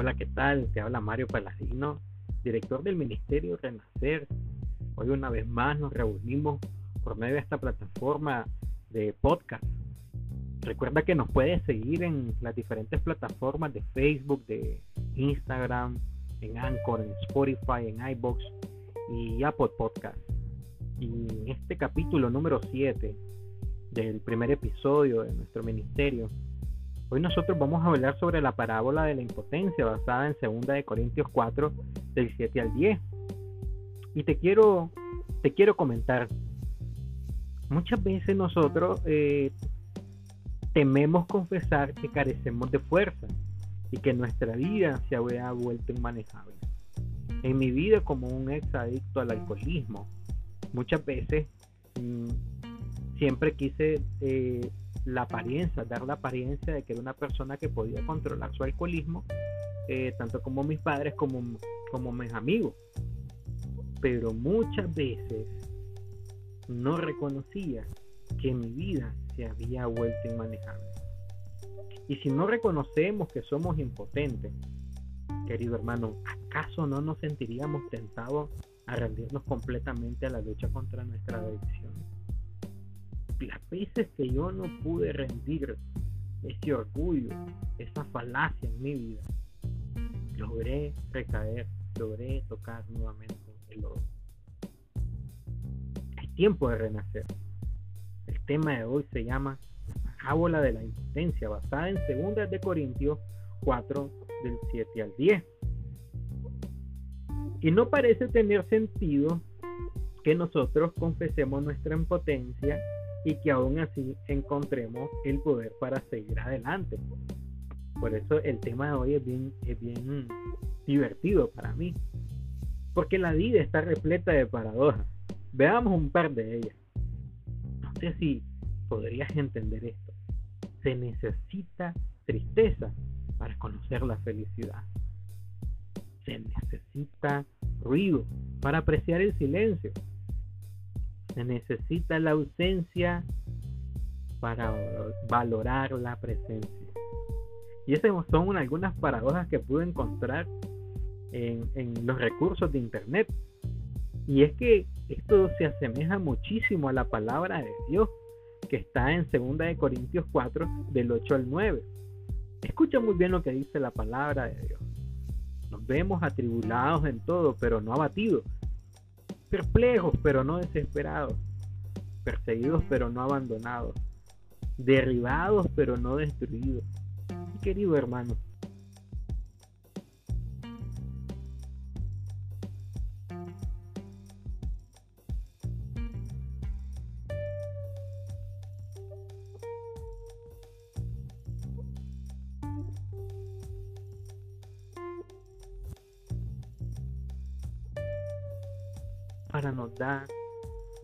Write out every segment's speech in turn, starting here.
Hola, ¿qué tal? Te habla Mario Paladino, director del Ministerio Renacer. Hoy una vez más nos reunimos por medio de esta plataforma de podcast. Recuerda que nos puedes seguir en las diferentes plataformas de Facebook, de Instagram, en Anchor, en Spotify, en iBox y Apple Podcast. Y en este capítulo número 7 del primer episodio de nuestro ministerio, hoy nosotros vamos a hablar sobre la parábola de la impotencia basada en 2 de Corintios 4 del 7 al 10. Y te quiero te quiero comentar muchas veces nosotros eh, tememos confesar que carecemos de fuerza y que nuestra vida se había vuelto inmanejable. En mi vida como un ex adicto al alcoholismo, muchas veces mm, siempre quise eh, la apariencia, dar la apariencia de que era una persona que podía controlar su alcoholismo, eh, tanto como mis padres como, como mis amigos. Pero muchas veces no reconocía que mi vida se había vuelto inmanejable. Y si no reconocemos que somos impotentes, querido hermano, ¿acaso no nos sentiríamos tentados a rendirnos completamente a la lucha contra nuestra adicción? Las veces que yo no pude rendir ese orgullo, esa falacia en mi vida, logré recaer, logré tocar nuevamente el oro. Es tiempo de renacer. El tema de hoy se llama Parábola de la impotencia, basada en 2 de Corintios 4 del 7 al 10. Y no parece tener sentido que nosotros confesemos nuestra impotencia y que aún así encontremos el poder para seguir adelante. Por eso el tema de hoy es bien, es bien divertido para mí. Porque la vida está repleta de paradojas. Veamos un par de ellas. No sé si podrías entender esto. Se necesita tristeza para conocer la felicidad. Se necesita ruido para apreciar el silencio. Necesita la ausencia para valorar la presencia. Y esas son algunas paradojas que pude encontrar en, en los recursos de Internet. Y es que esto se asemeja muchísimo a la palabra de Dios que está en 2 de Corintios 4 del 8 al 9. Escucha muy bien lo que dice la palabra de Dios. Nos vemos atribulados en todo, pero no abatidos. Perplejos, pero no desesperados. Perseguidos, pero no abandonados. Derribados, pero no destruidos. Querido hermano, para nos dar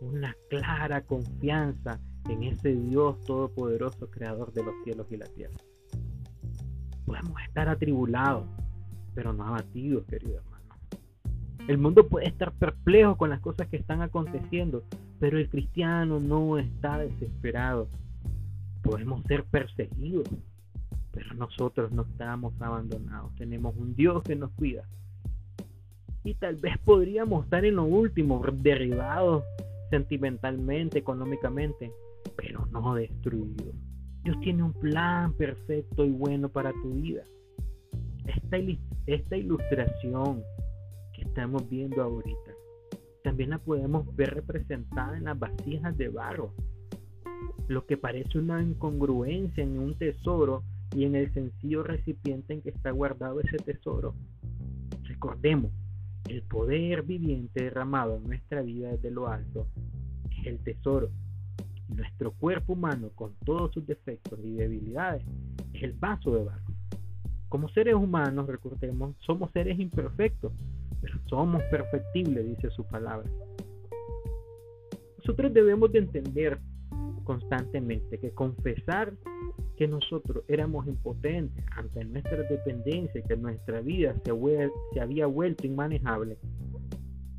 una clara confianza en ese Dios todopoderoso, creador de los cielos y la tierra. Podemos estar atribulados, pero no abatidos, querido hermano. El mundo puede estar perplejo con las cosas que están aconteciendo, pero el cristiano no está desesperado. Podemos ser perseguidos, pero nosotros no estamos abandonados. Tenemos un Dios que nos cuida y tal vez podríamos estar en lo último, derribados sentimentalmente, económicamente, pero no destruidos. Dios tiene un plan perfecto y bueno para tu vida. Esta, esta ilustración que estamos viendo ahorita, también la podemos ver representada en las vasijas de barro. Lo que parece una incongruencia en un tesoro y en el sencillo recipiente en que está guardado ese tesoro. Recordemos, poder viviente derramado en nuestra vida desde lo alto es el tesoro. Nuestro cuerpo humano, con todos sus defectos y debilidades, es el vaso de barro. Como seres humanos, recordemos, somos seres imperfectos, pero somos perfectibles, dice su palabra. Nosotros debemos de entender constantemente que confesar que nosotros éramos impotentes ante nuestra dependencia, que nuestra vida se, había vuelto inmanejable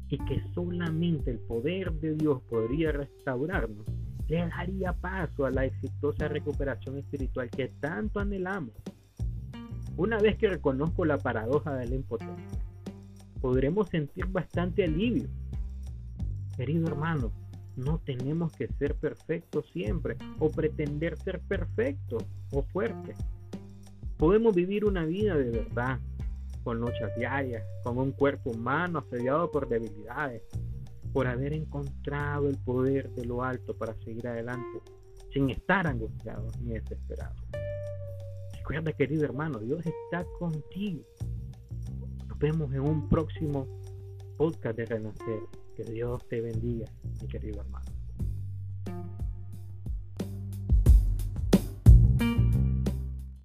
y que solamente el poder de Dios podría restaurarnos, le daría paso a la exitosa recuperación espiritual que tanto anhelamos. Una vez que reconozco la paradoja de la impotencia, podremos sentir bastante alivio. Querido hermano, no tenemos que ser perfectos siempre o pretender ser perfectos o fuertes. Podemos vivir una vida de verdad, con luchas diarias, con un cuerpo humano asediado por debilidades, por haber encontrado el poder de lo alto para seguir adelante, sin estar angustiados ni desesperados. Recuerda, querido hermano, Dios está contigo. Nos vemos en un próximo podcast de Renacer. Que Dios te bendiga, mi querido hermano.